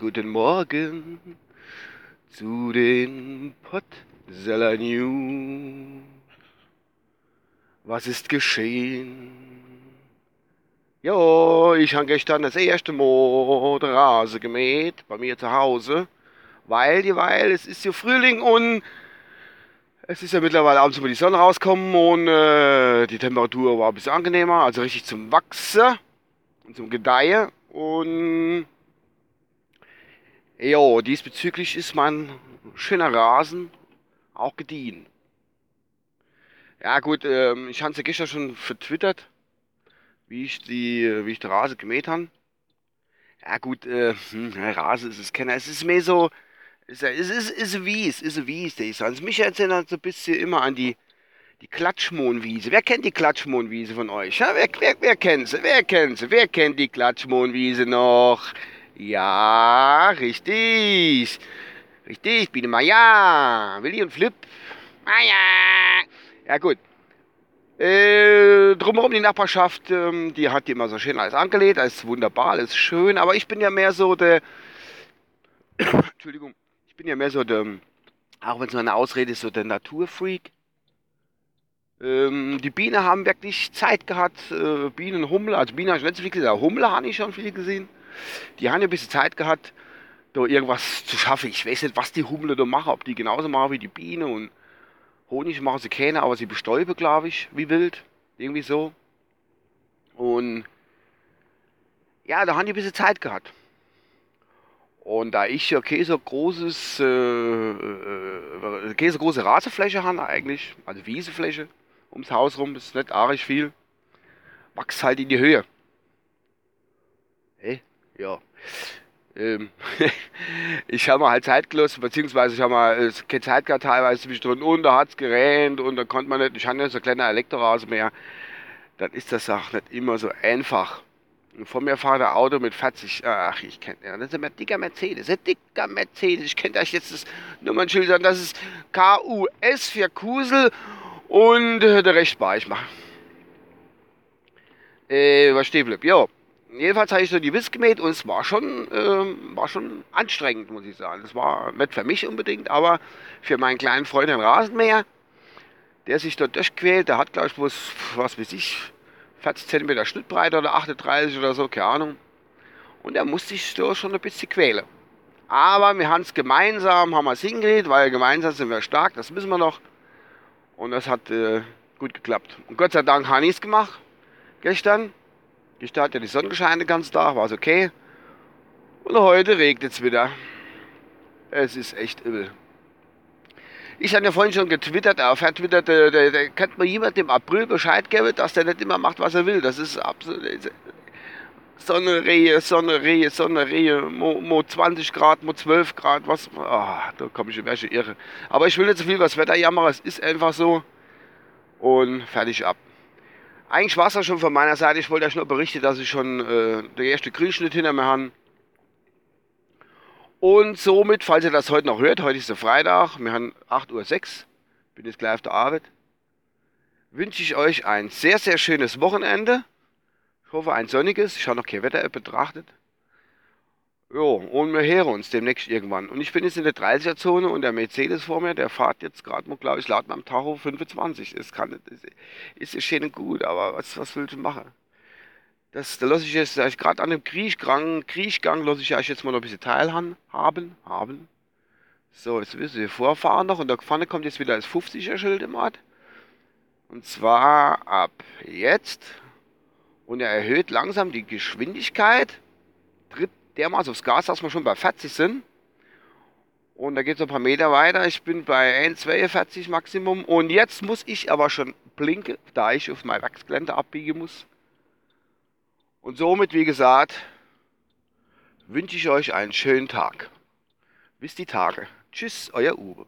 Guten Morgen zu den Potzeller News. Was ist geschehen? Jo, ich habe gestern das erste Mal die Rase gemäht bei mir zu Hause, weil, weil es ist ja Frühling und es ist ja mittlerweile abends immer die Sonne rauskommen und äh, die Temperatur war ein bisschen angenehmer, also richtig zum Wachsen und zum Gedeihen. Und ja, diesbezüglich ist mein schöner Rasen auch gediehen. Ja gut, ähm, ich habe es ja gestern schon vertwittert, wie ich die, wie ich die Rasen gemäht habe. Ja gut, äh, hm, Rasen ist es keiner. Es ist mehr so, ist, ist, ist, ist Wies, ist Wies, der ist. Also mich erinnert so ein bisschen immer an die, die Klatschmohnwiese. Wer kennt die Klatschmohnwiese von euch? Ja, wer, wer, wer kennt sie? Wer kennt sie? Wer kennt die Klatschmohnwiese noch? Ja, richtig. Richtig, bitte mal. Willi und Flip. Ah ja. Ja gut. Äh, drumherum die Nachbarschaft, ähm, die hat die immer so schön alles angelegt, alles wunderbar, alles schön. Aber ich bin ja mehr so der... Entschuldigung ich bin ja mehr so der, auch wenn es nur eine Ausrede ist, so der Naturfreak. Ähm, die Bienen haben wirklich Zeit gehabt, äh, Bienen, Hummel, also Bienen habe ich nicht so viel gesehen, aber Hummel habe ich schon viel gesehen. Die haben ja ein bisschen Zeit gehabt, da irgendwas zu schaffen. Ich weiß nicht, was die Hummel da machen, ob die genauso machen wie die Biene und Honig machen sie keine, aber sie bestäuben, glaube ich, wie wild. Irgendwie so. Und ja, da haben die ein bisschen Zeit gehabt. Und da ich ja keine so großes, äh, äh, keine so große Rasenfläche habe eigentlich, also Wiesefläche ums Haus rum, ist nicht arg viel, wächst halt in die Höhe. Hey, ja. Ähm, ich habe mal halt Zeit gelassen, beziehungsweise ich habe mal äh, keine Zeit gehabt, teilweise zwischendrin und da hat es gerennt und da konnte man nicht, ich habe ja so kleine Elektrorasen mehr, dann ist das auch nicht immer so einfach. Vor mir fahrt ein Auto mit 40, ach, ich kenne, ja, das ist ein dicker Mercedes, ein dicker Mercedes. Ich kenne euch jetzt das Nummernschild sagen, das ist KUS für Kusel und äh, der Rest war ich mal. Äh, was steht bleibt? Ja, jedenfalls habe ich so die Wiss gemäht und es war schon, äh, war schon anstrengend, muss ich sagen. Das war nicht für mich unbedingt, aber für meinen kleinen Freund, den Rasenmäher, der sich dort durchquält, der hat, glaube ich, bloß, was weiß ich, 40 cm Schnittbreite oder 38 oder so, keine Ahnung. Und er musste sich so schon ein bisschen quälen. Aber wir haben es gemeinsam, haben es hingekriegt, weil gemeinsam sind wir stark, das wissen wir noch. Und das hat äh, gut geklappt. Und Gott sei Dank habe ich es gemacht, gestern. Gestern hat ja die Sonne gescheint den ganzen Tag, war es okay. Und heute regnet es wieder. Es ist echt übel. Ich habe ja vorhin schon getwittert, auf Twitter, da, da, da könnte mir jemand im April Bescheid geben, dass der nicht immer macht, was er will. Das ist absolut. Sonne, Rehe, Sonne, Rehe, Sonne, Rehe, Mo, Mo 20 Grad, Mo 12 Grad, was. Oh, da komme ich in welche Irre. Aber ich will nicht so viel was Wetter jammern, es ist einfach so. Und fertig ab. Eigentlich war es ja schon von meiner Seite. Ich wollte euch nur berichten, dass ich schon äh, der erste Grünschnitt hinter mir habe. Und somit, falls ihr das heute noch hört, heute ist der Freitag, wir haben 8.06 Uhr, bin jetzt gleich auf der Arbeit, wünsche ich euch ein sehr, sehr schönes Wochenende. Ich hoffe ein sonniges, ich habe noch kein Wetter-App betrachtet. Jo, und wir hören uns demnächst irgendwann. Und ich bin jetzt in der 30er-Zone und der Mercedes vor mir, der fährt jetzt gerade glaube ich, laut meinem Tacho 25. Das kann ist, ist schön und gut, aber was, was willst du machen? Das, da lasse ich jetzt, gerade an dem Kriechgang, Kriechgang lasse ich euch jetzt mal noch ein bisschen teilhaben, haben, haben. So, jetzt wissen wir vorfahren noch und da vorne kommt jetzt wieder das 50er Schild im Ort. Und zwar ab jetzt. Und er erhöht langsam die Geschwindigkeit, tritt dermaßen aufs Gas, dass wir schon bei 40 sind. Und da geht es ein paar Meter weiter. Ich bin bei 1,42 Maximum. Und jetzt muss ich aber schon blinken, da ich auf mein Werksgelände abbiegen muss. Und somit, wie gesagt, wünsche ich euch einen schönen Tag. Bis die Tage. Tschüss, euer Uwe.